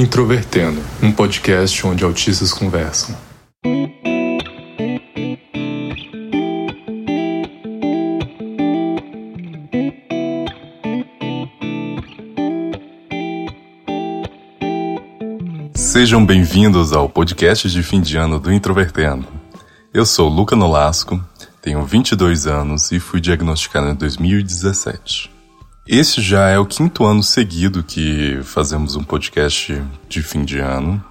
Introvertendo, um podcast onde autistas conversam. Sejam bem-vindos ao podcast de fim de ano do Introvertendo. Eu sou Luca Nolasco, tenho 22 anos e fui diagnosticado em 2017. Este já é o quinto ano seguido que fazemos um podcast de fim de ano,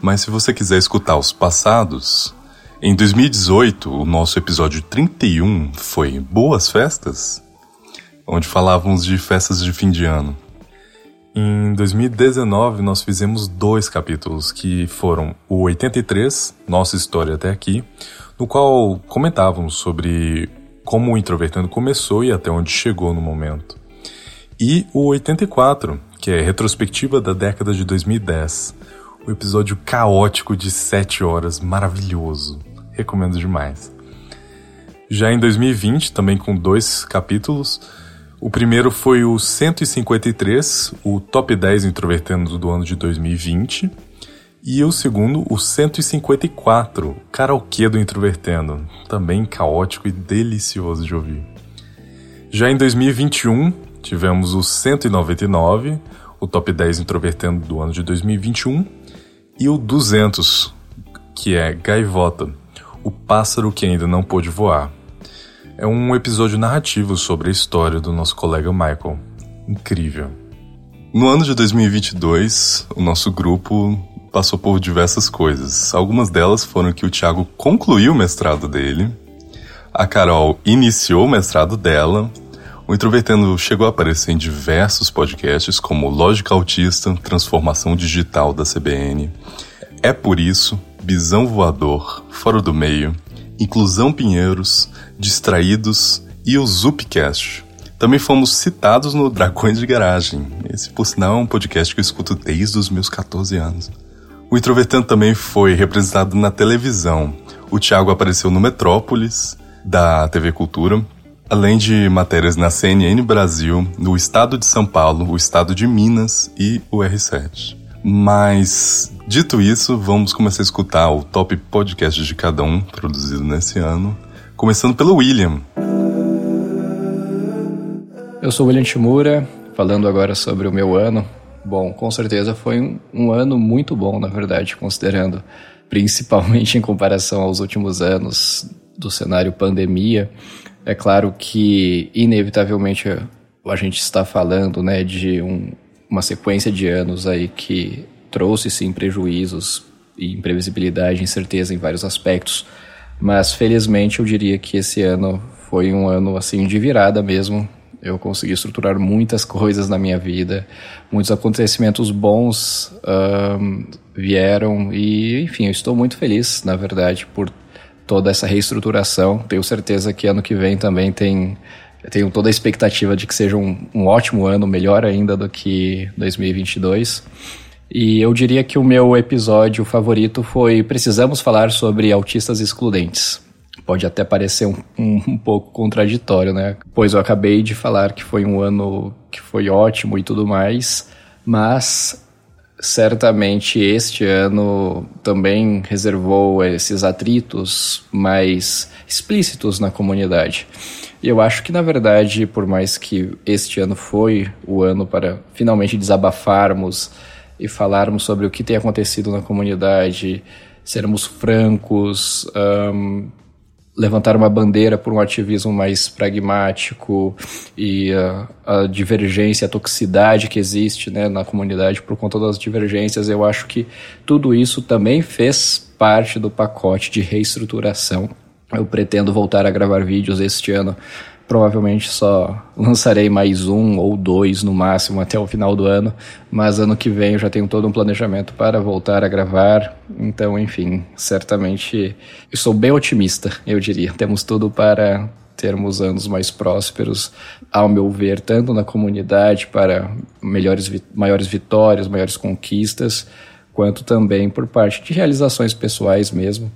mas se você quiser escutar os passados, em 2018 o nosso episódio 31 foi Boas Festas, onde falávamos de festas de fim de ano. Em 2019 nós fizemos dois capítulos que foram o 83, Nossa História até aqui, no qual comentávamos sobre como o Introvertendo começou e até onde chegou no momento e o 84, que é retrospectiva da década de 2010. O episódio caótico de 7 horas, maravilhoso. Recomendo demais. Já em 2020, também com dois capítulos, o primeiro foi o 153, o Top 10 Introvertendo do ano de 2020. E o segundo, o 154, Karaokê do Introvertendo, também caótico e delicioso de ouvir. Já em 2021, Tivemos o 199, o top 10 introvertendo do ano de 2021, e o 200, que é Gaivota, o pássaro que ainda não pôde voar. É um episódio narrativo sobre a história do nosso colega Michael. Incrível. No ano de 2022, o nosso grupo passou por diversas coisas. Algumas delas foram que o Thiago concluiu o mestrado dele, a Carol iniciou o mestrado dela o Introvertendo chegou a aparecer em diversos podcasts, como Lógica Autista, Transformação Digital da CBN. É por isso, Bisão Voador, Fora do Meio, Inclusão Pinheiros, Distraídos e o Zupcast. Também fomos citados no Dragões de Garagem. Esse, por sinal, é um podcast que eu escuto desde os meus 14 anos. O Introvertendo também foi representado na televisão. O Thiago apareceu no Metrópolis, da TV Cultura, além de matérias na CNN Brasil, no estado de São Paulo, o estado de Minas e o R7. Mas, dito isso, vamos começar a escutar o top podcast de cada um, produzido nesse ano, começando pelo William. Eu sou William Timura, falando agora sobre o meu ano. Bom, com certeza foi um, um ano muito bom, na verdade, considerando principalmente em comparação aos últimos anos do cenário pandemia. É claro que, inevitavelmente, a gente está falando né, de um, uma sequência de anos aí que trouxe, sim, prejuízos e imprevisibilidade, incerteza em vários aspectos. Mas, felizmente, eu diria que esse ano foi um ano, assim, de virada mesmo. Eu consegui estruturar muitas coisas na minha vida, muitos acontecimentos bons um, vieram e, enfim, eu estou muito feliz, na verdade, por toda essa reestruturação. Tenho certeza que ano que vem também tem. Tenho toda a expectativa de que seja um, um ótimo ano, melhor ainda do que 2022. E eu diria que o meu episódio favorito foi Precisamos Falar sobre Autistas Excludentes. Pode até parecer um, um, um, pouco contraditório, né? Pois eu acabei de falar que foi um ano que foi ótimo e tudo mais, mas certamente este ano também reservou esses atritos mais explícitos na comunidade. E eu acho que, na verdade, por mais que este ano foi o ano para finalmente desabafarmos e falarmos sobre o que tem acontecido na comunidade, sermos francos, um, levantar uma bandeira por um ativismo mais pragmático e uh, a divergência, a toxicidade que existe né, na comunidade por conta das divergências, eu acho que tudo isso também fez parte do pacote de reestruturação. Eu pretendo voltar a gravar vídeos este ano provavelmente só lançarei mais um ou dois no máximo até o final do ano, mas ano que vem eu já tenho todo um planejamento para voltar a gravar. Então, enfim, certamente eu sou bem otimista, eu diria. Temos tudo para termos anos mais prósperos, ao meu ver, tanto na comunidade para melhores, maiores vitórias, maiores conquistas, quanto também por parte de realizações pessoais mesmo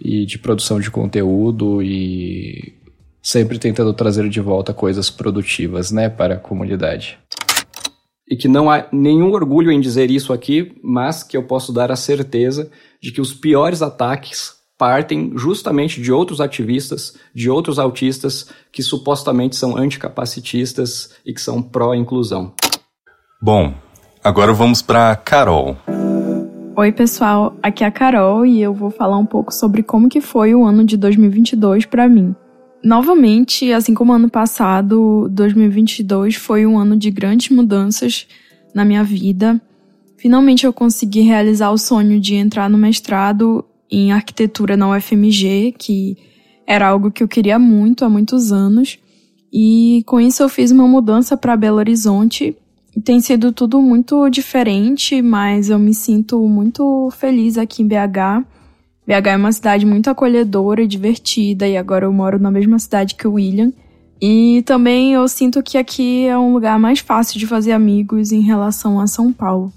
e de produção de conteúdo e sempre tentando trazer de volta coisas produtivas, né, para a comunidade. e que não há nenhum orgulho em dizer isso aqui, mas que eu posso dar a certeza de que os piores ataques partem justamente de outros ativistas, de outros autistas que supostamente são anticapacitistas e que são pró-inclusão. Bom, agora vamos para Carol. Oi, pessoal, aqui é a Carol e eu vou falar um pouco sobre como que foi o ano de 2022 para mim. Novamente, assim como ano passado, 2022 foi um ano de grandes mudanças na minha vida. Finalmente eu consegui realizar o sonho de entrar no mestrado em arquitetura na UFMG, que era algo que eu queria muito há muitos anos. E com isso eu fiz uma mudança para Belo Horizonte tem sido tudo muito diferente, mas eu me sinto muito feliz aqui em BH. BH é uma cidade muito acolhedora e divertida, e agora eu moro na mesma cidade que o William. E também eu sinto que aqui é um lugar mais fácil de fazer amigos em relação a São Paulo.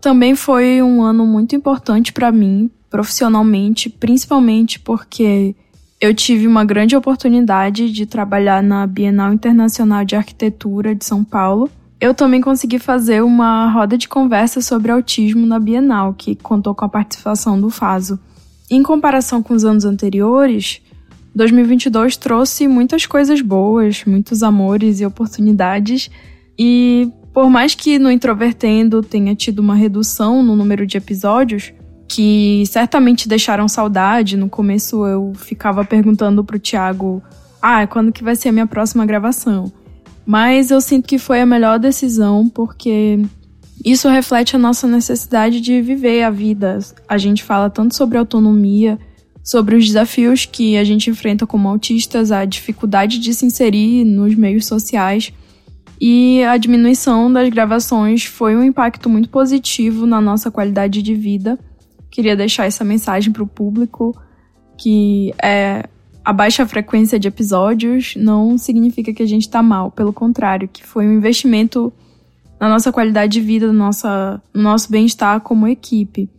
Também foi um ano muito importante para mim, profissionalmente, principalmente porque eu tive uma grande oportunidade de trabalhar na Bienal Internacional de Arquitetura de São Paulo eu também consegui fazer uma roda de conversa sobre autismo na Bienal, que contou com a participação do Faso. Em comparação com os anos anteriores, 2022 trouxe muitas coisas boas, muitos amores e oportunidades, e por mais que no Introvertendo tenha tido uma redução no número de episódios, que certamente deixaram saudade, no começo eu ficava perguntando pro Thiago: "Ah, quando que vai ser a minha próxima gravação?" Mas eu sinto que foi a melhor decisão porque isso reflete a nossa necessidade de viver a vida. A gente fala tanto sobre autonomia, sobre os desafios que a gente enfrenta como autistas, a dificuldade de se inserir nos meios sociais. E a diminuição das gravações foi um impacto muito positivo na nossa qualidade de vida. Queria deixar essa mensagem para o público que é a baixa frequência de episódios não significa que a gente está mal, pelo contrário, que foi um investimento na nossa qualidade de vida, no, nossa, no nosso bem-estar como equipe.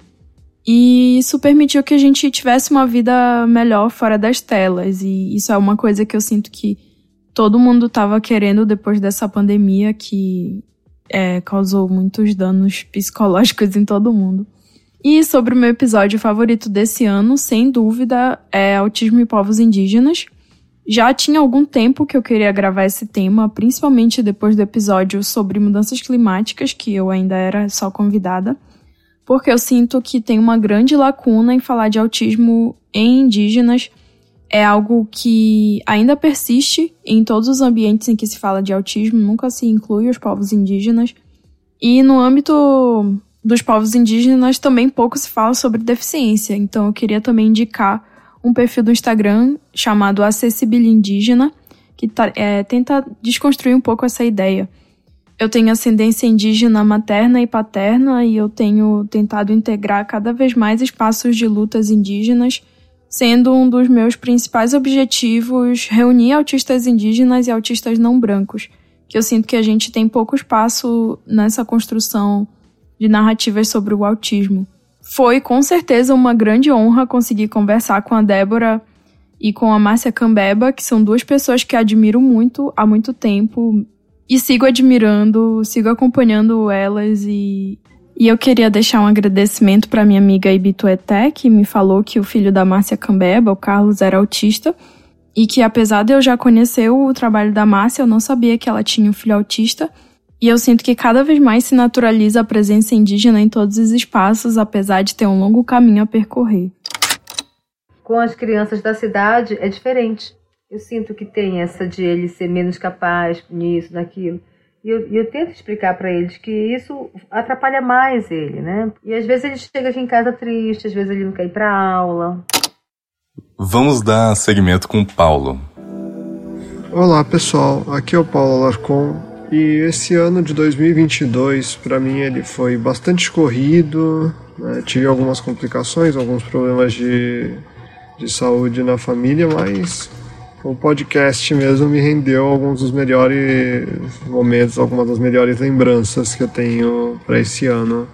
E isso permitiu que a gente tivesse uma vida melhor fora das telas. E isso é uma coisa que eu sinto que todo mundo estava querendo depois dessa pandemia que é, causou muitos danos psicológicos em todo mundo. E sobre o meu episódio favorito desse ano, sem dúvida, é Autismo e Povos Indígenas. Já tinha algum tempo que eu queria gravar esse tema, principalmente depois do episódio sobre mudanças climáticas, que eu ainda era só convidada, porque eu sinto que tem uma grande lacuna em falar de autismo em indígenas. É algo que ainda persiste em todos os ambientes em que se fala de autismo, nunca se inclui os povos indígenas. E no âmbito dos povos indígenas também pouco se fala sobre deficiência, então eu queria também indicar um perfil do Instagram chamado Acessibilidade Indígena, que tá, é, tenta desconstruir um pouco essa ideia. Eu tenho ascendência indígena materna e paterna e eu tenho tentado integrar cada vez mais espaços de lutas indígenas, sendo um dos meus principais objetivos reunir autistas indígenas e autistas não brancos, que eu sinto que a gente tem pouco espaço nessa construção de narrativas sobre o autismo. Foi com certeza uma grande honra conseguir conversar com a Débora e com a Márcia Cambeba, que são duas pessoas que admiro muito há muito tempo e sigo admirando, sigo acompanhando elas e, e eu queria deixar um agradecimento para minha amiga Ibitueté, que me falou que o filho da Márcia Cambeba, o Carlos, era autista e que apesar de eu já conhecer o trabalho da Márcia, eu não sabia que ela tinha um filho autista. E eu sinto que cada vez mais se naturaliza a presença indígena em todos os espaços, apesar de ter um longo caminho a percorrer. Com as crianças da cidade é diferente. Eu sinto que tem essa de ele ser menos capaz nisso, naquilo. E eu, eu tento explicar para eles que isso atrapalha mais ele, né? E às vezes ele chega aqui em casa triste, às vezes ele não quer ir para aula. Vamos dar seguimento com o Paulo. Olá pessoal, aqui é o Paulo Alarcon e esse ano de 2022, para mim, ele foi bastante corrido. Né? Tive algumas complicações, alguns problemas de, de saúde na família, mas o podcast mesmo me rendeu alguns dos melhores momentos, algumas das melhores lembranças que eu tenho para esse ano.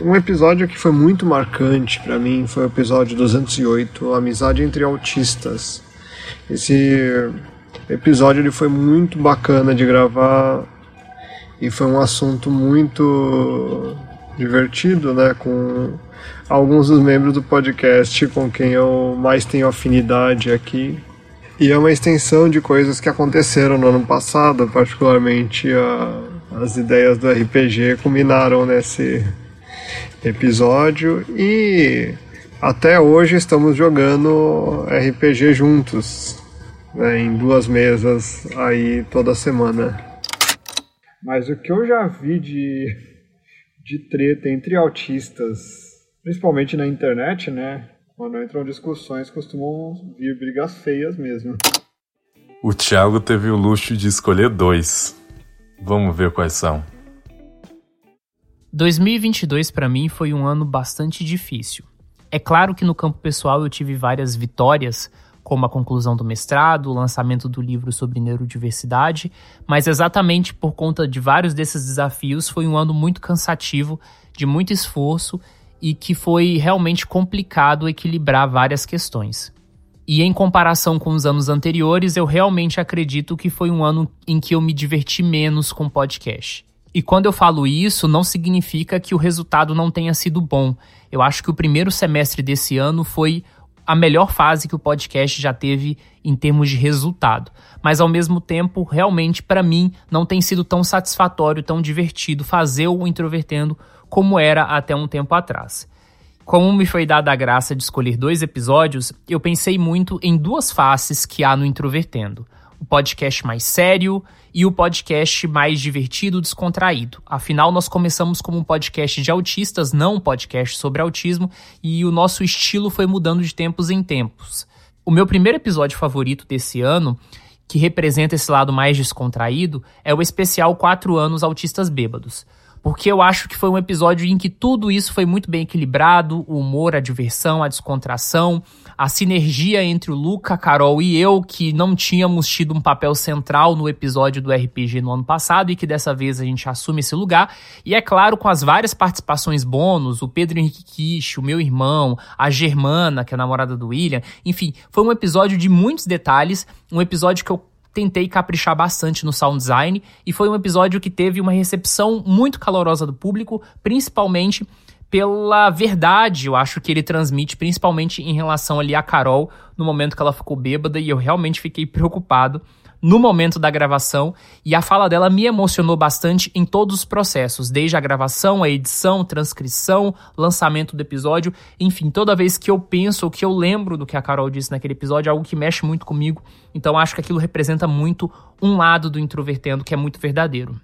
Um episódio que foi muito marcante para mim foi o episódio 208, Amizade entre Autistas. Esse episódio ele foi muito bacana de gravar e foi um assunto muito divertido, né, com alguns dos membros do podcast com quem eu mais tenho afinidade aqui. E é uma extensão de coisas que aconteceram no ano passado, particularmente a, as ideias do RPG culminaram nesse episódio e até hoje estamos jogando RPG juntos, em duas mesas aí toda semana. Mas o que eu já vi de, de treta entre autistas principalmente na internet, né? Quando entram discussões, costumam vir brigas feias mesmo. O Thiago teve o luxo de escolher dois. Vamos ver quais são. 2022 para mim foi um ano bastante difícil. É claro que no campo pessoal eu tive várias vitórias, como a conclusão do mestrado, o lançamento do livro sobre neurodiversidade, mas exatamente por conta de vários desses desafios foi um ano muito cansativo, de muito esforço e que foi realmente complicado equilibrar várias questões. E em comparação com os anos anteriores, eu realmente acredito que foi um ano em que eu me diverti menos com podcast. E quando eu falo isso, não significa que o resultado não tenha sido bom. Eu acho que o primeiro semestre desse ano foi a melhor fase que o podcast já teve em termos de resultado. Mas ao mesmo tempo, realmente para mim não tem sido tão satisfatório, tão divertido fazer o Introvertendo como era até um tempo atrás. Como me foi dada a graça de escolher dois episódios, eu pensei muito em duas faces que há no Introvertendo: o podcast mais sério e o podcast mais divertido, descontraído. Afinal, nós começamos como um podcast de autistas, não um podcast sobre autismo, e o nosso estilo foi mudando de tempos em tempos. O meu primeiro episódio favorito desse ano, que representa esse lado mais descontraído, é o especial 4 anos autistas bêbados porque eu acho que foi um episódio em que tudo isso foi muito bem equilibrado, o humor, a diversão, a descontração, a sinergia entre o Luca, a Carol e eu, que não tínhamos tido um papel central no episódio do RPG no ano passado e que dessa vez a gente assume esse lugar. E é claro, com as várias participações bônus, o Pedro Henrique Kish, o meu irmão, a Germana, que é a namorada do William, enfim, foi um episódio de muitos detalhes, um episódio que eu tentei caprichar bastante no sound design e foi um episódio que teve uma recepção muito calorosa do público, principalmente pela verdade, eu acho que ele transmite, principalmente em relação ali a Carol, no momento que ela ficou bêbada e eu realmente fiquei preocupado no momento da gravação e a fala dela me emocionou bastante em todos os processos, desde a gravação, a edição, transcrição, lançamento do episódio, enfim, toda vez que eu penso ou que eu lembro do que a Carol disse naquele episódio, é algo que mexe muito comigo. Então acho que aquilo representa muito um lado do introvertendo que é muito verdadeiro.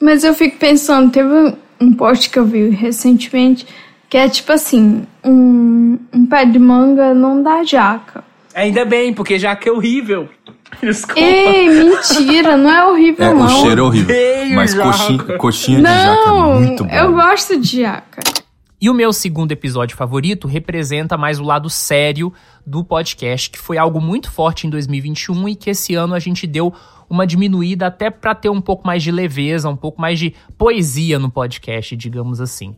Mas eu fico pensando, teve um post que eu vi recentemente que é tipo assim, um, um pé de manga não dá jaca. Ainda bem, porque jaca é horrível. Desculpa. Ei, mentira, não é horrível é, não. O cheiro é horrível. Ei, mas coxinha, coxinha de jaca é muito bom. eu gosto de jaca. E o meu segundo episódio favorito representa mais o lado sério do podcast, que foi algo muito forte em 2021 e que esse ano a gente deu uma diminuída até para ter um pouco mais de leveza, um pouco mais de poesia no podcast, digamos assim.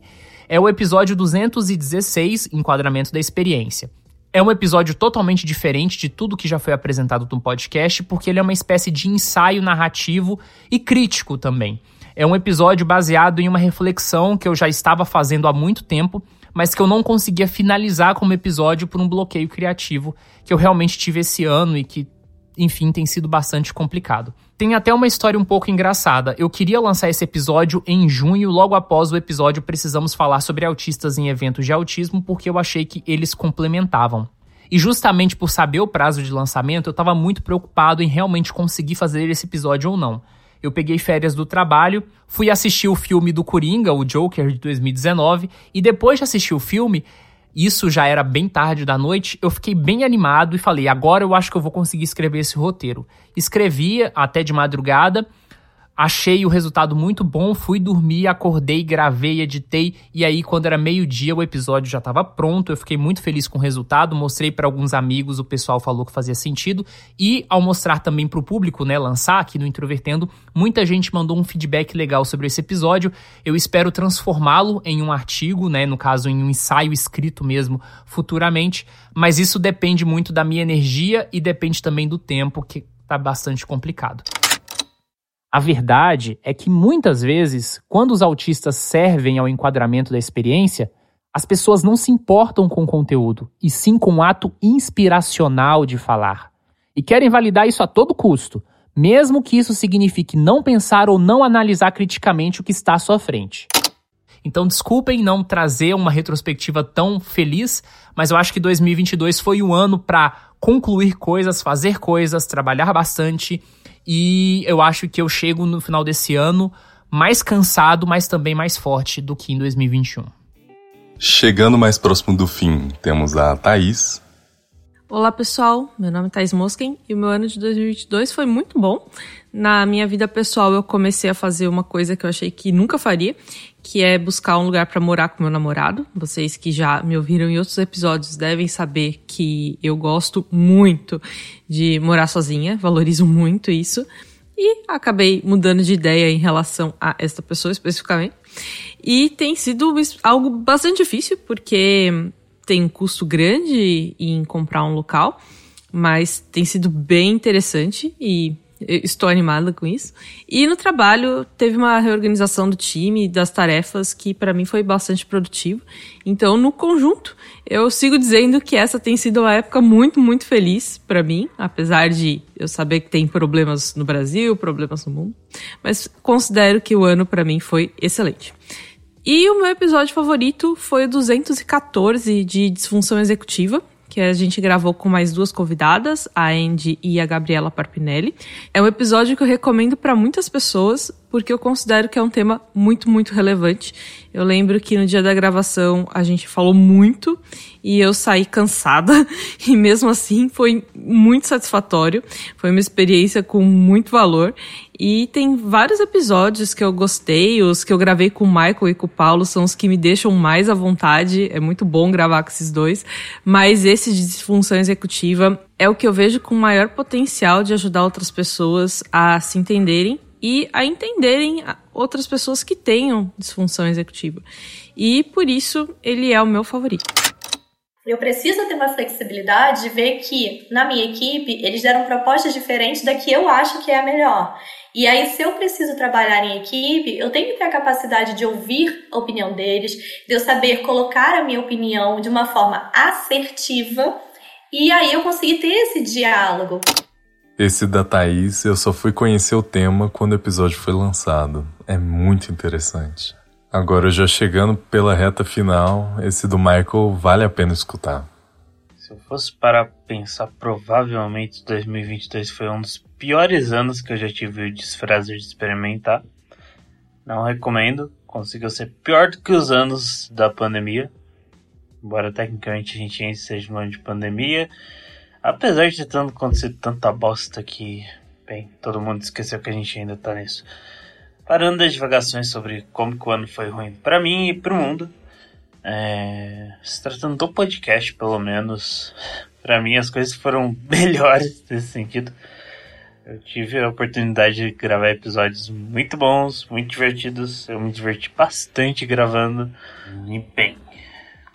É o episódio 216, Enquadramento da Experiência. É um episódio totalmente diferente de tudo que já foi apresentado no podcast, porque ele é uma espécie de ensaio narrativo e crítico também. É um episódio baseado em uma reflexão que eu já estava fazendo há muito tempo, mas que eu não conseguia finalizar como episódio por um bloqueio criativo que eu realmente tive esse ano e que, enfim, tem sido bastante complicado. Tem até uma história um pouco engraçada. Eu queria lançar esse episódio em junho, logo após o episódio Precisamos Falar sobre Autistas em Eventos de Autismo, porque eu achei que eles complementavam. E justamente por saber o prazo de lançamento, eu estava muito preocupado em realmente conseguir fazer esse episódio ou não. Eu peguei férias do trabalho, fui assistir o filme do Coringa, o Joker de 2019, e depois de assistir o filme, isso já era bem tarde da noite, eu fiquei bem animado e falei: agora eu acho que eu vou conseguir escrever esse roteiro. Escrevi até de madrugada Achei o resultado muito bom, fui dormir, acordei, gravei, editei e aí quando era meio-dia o episódio já estava pronto. Eu fiquei muito feliz com o resultado, mostrei para alguns amigos, o pessoal falou que fazia sentido e ao mostrar também para o público, né, lançar aqui no Introvertendo, muita gente mandou um feedback legal sobre esse episódio. Eu espero transformá-lo em um artigo, né, no caso em um ensaio escrito mesmo futuramente, mas isso depende muito da minha energia e depende também do tempo que tá bastante complicado. A verdade é que muitas vezes, quando os autistas servem ao enquadramento da experiência, as pessoas não se importam com o conteúdo, e sim com o ato inspiracional de falar. E querem validar isso a todo custo, mesmo que isso signifique não pensar ou não analisar criticamente o que está à sua frente. Então, desculpem não trazer uma retrospectiva tão feliz, mas eu acho que 2022 foi o ano para concluir coisas, fazer coisas, trabalhar bastante e eu acho que eu chego no final desse ano mais cansado, mas também mais forte do que em 2021. Chegando mais próximo do fim, temos a Thaís. Olá pessoal, meu nome é Thaís Mosken e o meu ano de 2022 foi muito bom. Na minha vida pessoal, eu comecei a fazer uma coisa que eu achei que nunca faria, que é buscar um lugar para morar com meu namorado. Vocês que já me ouviram em outros episódios devem saber que eu gosto muito de morar sozinha, valorizo muito isso. E acabei mudando de ideia em relação a esta pessoa especificamente. E tem sido algo bastante difícil, porque tem um custo grande em comprar um local, mas tem sido bem interessante e estou animada com isso. E no trabalho teve uma reorganização do time, das tarefas, que para mim foi bastante produtivo. Então, no conjunto, eu sigo dizendo que essa tem sido uma época muito, muito feliz para mim, apesar de eu saber que tem problemas no Brasil, problemas no mundo, mas considero que o ano para mim foi excelente. E o meu episódio favorito foi o 214 de disfunção executiva, que a gente gravou com mais duas convidadas, a Andy e a Gabriela Parpinelli. É um episódio que eu recomendo para muitas pessoas, porque eu considero que é um tema muito, muito relevante. Eu lembro que no dia da gravação a gente falou muito e eu saí cansada, e mesmo assim foi muito satisfatório. Foi uma experiência com muito valor. E tem vários episódios que eu gostei, os que eu gravei com o Michael e com o Paulo são os que me deixam mais à vontade. É muito bom gravar com esses dois. Mas esse de disfunção executiva é o que eu vejo com maior potencial de ajudar outras pessoas a se entenderem e a entenderem outras pessoas que tenham disfunção executiva. E por isso ele é o meu favorito. Eu preciso ter uma flexibilidade de ver que na minha equipe eles deram propostas diferentes da que eu acho que é a melhor. E aí, se eu preciso trabalhar em equipe, eu tenho que ter a capacidade de ouvir a opinião deles, de eu saber colocar a minha opinião de uma forma assertiva, e aí eu conseguir ter esse diálogo. Esse da Thaís, eu só fui conhecer o tema quando o episódio foi lançado. É muito interessante. Agora, já chegando pela reta final, esse do Michael vale a pena escutar. Se eu fosse para pensar, provavelmente 2022 foi um dos piores anos que eu já tive o desprazer de experimentar. Não recomendo, conseguiu ser pior do que os anos da pandemia. Embora tecnicamente a gente seja no ano de pandemia, Apesar de tanto acontecer tanta bosta que, bem, todo mundo esqueceu que a gente ainda tá nisso. Parando as divagações sobre como que o ano foi ruim para mim e pro mundo. É, se tratando do podcast, pelo menos, para mim as coisas foram melhores nesse sentido. Eu tive a oportunidade de gravar episódios muito bons, muito divertidos. Eu me diverti bastante gravando. E bem,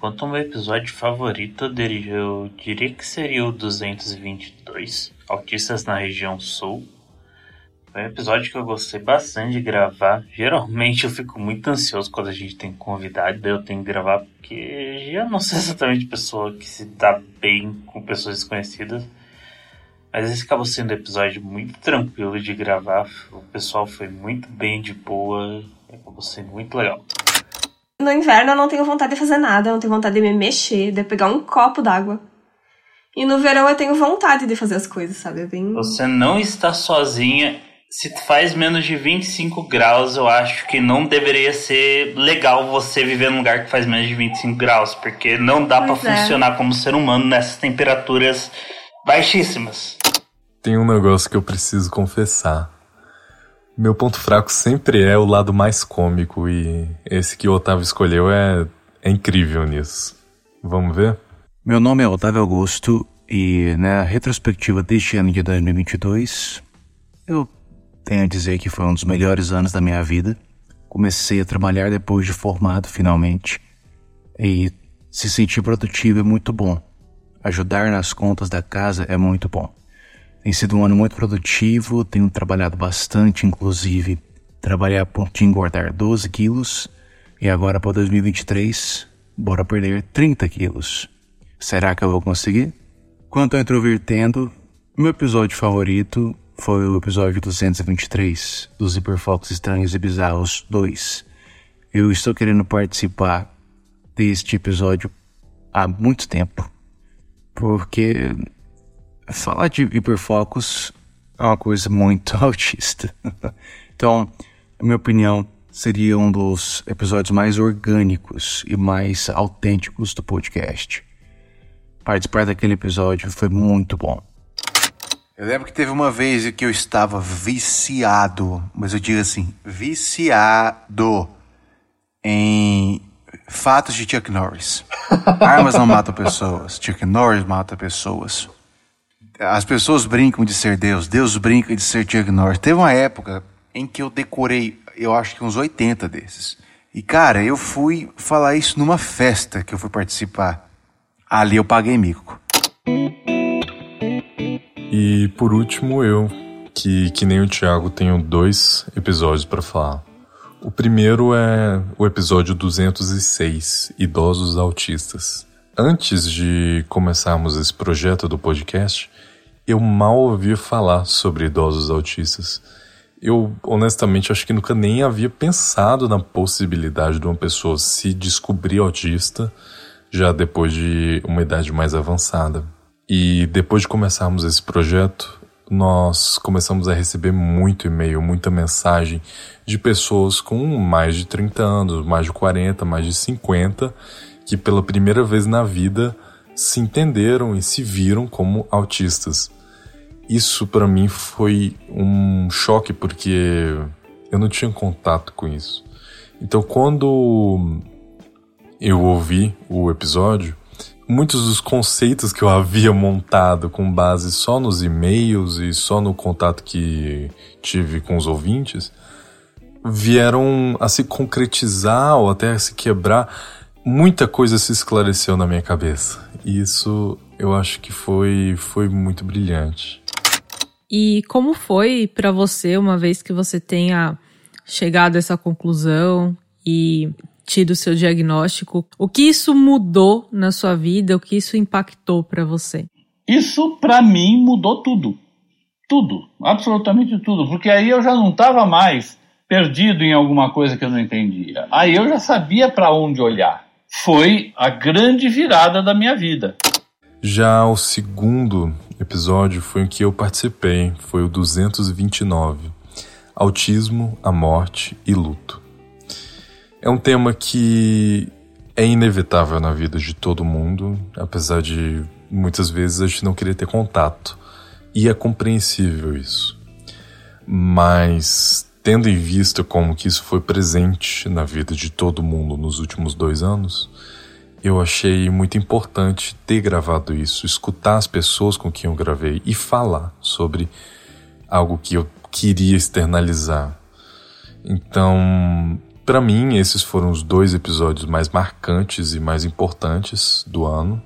Quanto ao meu episódio favorito, eu diria que seria o 222, Autistas na Região Sul. Foi um episódio que eu gostei bastante de gravar. Geralmente eu fico muito ansioso quando a gente tem convidado, daí eu tenho que gravar, porque já não sou exatamente pessoa que se dá bem com pessoas desconhecidas. Mas esse acabou sendo um episódio muito tranquilo de gravar. O pessoal foi muito bem de boa. Acabou sendo muito legal. No inverno eu não tenho vontade de fazer nada, eu não tenho vontade de me mexer, de pegar um copo d'água. E no verão eu tenho vontade de fazer as coisas, sabe? É bem... Você não está sozinha. Se faz menos de 25 graus, eu acho que não deveria ser legal você viver num lugar que faz menos de 25 graus, porque não dá para é. funcionar como ser humano nessas temperaturas baixíssimas. Tem um negócio que eu preciso confessar. Meu ponto fraco sempre é o lado mais cômico e esse que o Otávio escolheu é, é incrível nisso. Vamos ver? Meu nome é Otávio Augusto e na retrospectiva deste ano de 2022, eu tenho a dizer que foi um dos melhores anos da minha vida. Comecei a trabalhar depois de formado finalmente e se sentir produtivo é muito bom. Ajudar nas contas da casa é muito bom. Tem sido um ano muito produtivo, tenho trabalhado bastante, inclusive trabalhar a ponto de engordar 12 quilos e agora para 2023, bora perder 30 quilos. Será que eu vou conseguir? Quanto ao Introvertendo, meu episódio favorito foi o episódio 223 dos Hiperfocos Estranhos e Bizarros 2. Eu estou querendo participar deste episódio há muito tempo, porque falar de hiperfocos é uma coisa muito autista. então, na minha opinião, seria um dos episódios mais orgânicos e mais autênticos do podcast. Participar daquele episódio foi muito bom. Eu lembro que teve uma vez que eu estava viciado, mas eu digo assim, viciado em fatos de Chuck Norris. Armas não matam pessoas, Chuck Norris mata pessoas. As pessoas brincam de ser Deus, Deus brinca de ser Chuck Norris. Teve uma época em que eu decorei, eu acho que uns 80 desses. E cara, eu fui falar isso numa festa que eu fui participar. Ali eu paguei mico. E por último, eu, que, que nem o Thiago, tenho dois episódios para falar. O primeiro é o episódio 206, Idosos Autistas. Antes de começarmos esse projeto do podcast, eu mal ouvia falar sobre idosos autistas. Eu, honestamente, acho que nunca nem havia pensado na possibilidade de uma pessoa se descobrir autista já depois de uma idade mais avançada. E depois de começarmos esse projeto, nós começamos a receber muito e-mail, muita mensagem de pessoas com mais de 30 anos, mais de 40, mais de 50, que pela primeira vez na vida se entenderam e se viram como autistas. Isso para mim foi um choque porque eu não tinha contato com isso. Então quando eu ouvi o episódio, muitos dos conceitos que eu havia montado com base só nos e-mails e só no contato que tive com os ouvintes vieram a se concretizar ou até a se quebrar. Muita coisa se esclareceu na minha cabeça. E isso eu acho que foi, foi muito brilhante. E como foi para você, uma vez que você tenha chegado a essa conclusão e tido seu diagnóstico, o que isso mudou na sua vida, o que isso impactou para você? Isso para mim mudou tudo. Tudo, absolutamente tudo, porque aí eu já não estava mais perdido em alguma coisa que eu não entendia. Aí eu já sabia para onde olhar. Foi a grande virada da minha vida. Já o segundo episódio foi o que eu participei, foi o 229. Autismo, a morte e luto. É um tema que é inevitável na vida de todo mundo, apesar de muitas vezes a gente não querer ter contato. E é compreensível isso. Mas, tendo em vista como que isso foi presente na vida de todo mundo nos últimos dois anos, eu achei muito importante ter gravado isso, escutar as pessoas com quem eu gravei e falar sobre algo que eu queria externalizar. Então, para mim, esses foram os dois episódios mais marcantes e mais importantes do ano.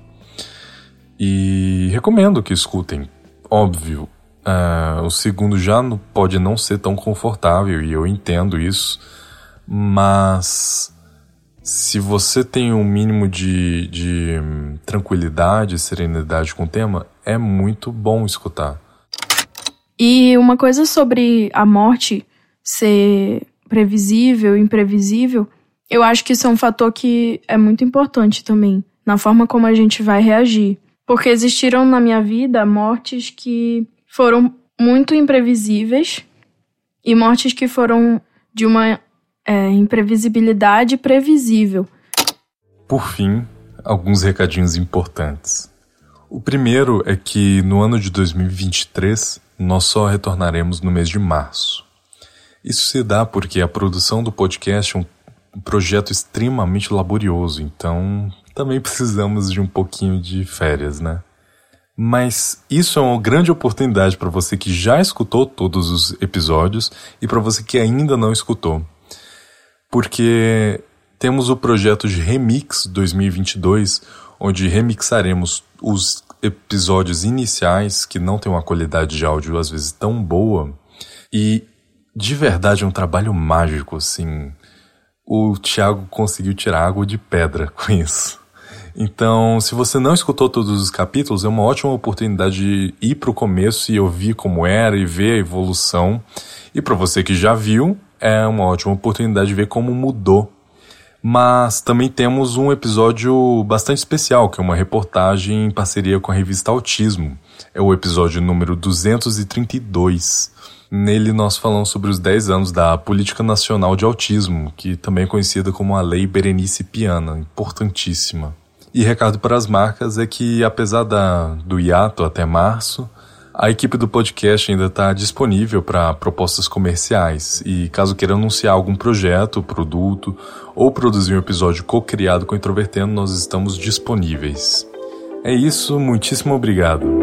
E recomendo que escutem. Óbvio, uh, o segundo já não, pode não ser tão confortável e eu entendo isso, mas se você tem um mínimo de, de hum, tranquilidade e serenidade com o tema, é muito bom escutar. E uma coisa sobre a morte ser previsível, imprevisível, eu acho que isso é um fator que é muito importante também na forma como a gente vai reagir. Porque existiram na minha vida mortes que foram muito imprevisíveis e mortes que foram de uma é, imprevisibilidade previsível. Por fim, alguns recadinhos importantes. O primeiro é que no ano de 2023 nós só retornaremos no mês de março. Isso se dá porque a produção do podcast é um projeto extremamente laborioso, então também precisamos de um pouquinho de férias, né? Mas isso é uma grande oportunidade para você que já escutou todos os episódios e para você que ainda não escutou. Porque temos o projeto de Remix 2022, onde remixaremos os episódios iniciais que não tem uma qualidade de áudio às vezes tão boa e de verdade é um trabalho mágico, assim. O Thiago conseguiu tirar água de pedra com isso. Então, se você não escutou todos os capítulos, é uma ótima oportunidade de ir para o começo e ouvir como era e ver a evolução. E para você que já viu, é uma ótima oportunidade de ver como mudou. Mas também temos um episódio bastante especial, que é uma reportagem em parceria com a revista Autismo. É o episódio número 232. Nele nós falamos sobre os 10 anos da Política Nacional de Autismo, que também é conhecida como a Lei Berenice Piana, importantíssima. E recado para as marcas é que, apesar da, do hiato até março, a equipe do podcast ainda está disponível para propostas comerciais e caso queira anunciar algum projeto, produto ou produzir um episódio co-criado com Introvertendo, nós estamos disponíveis. É isso, muitíssimo obrigado.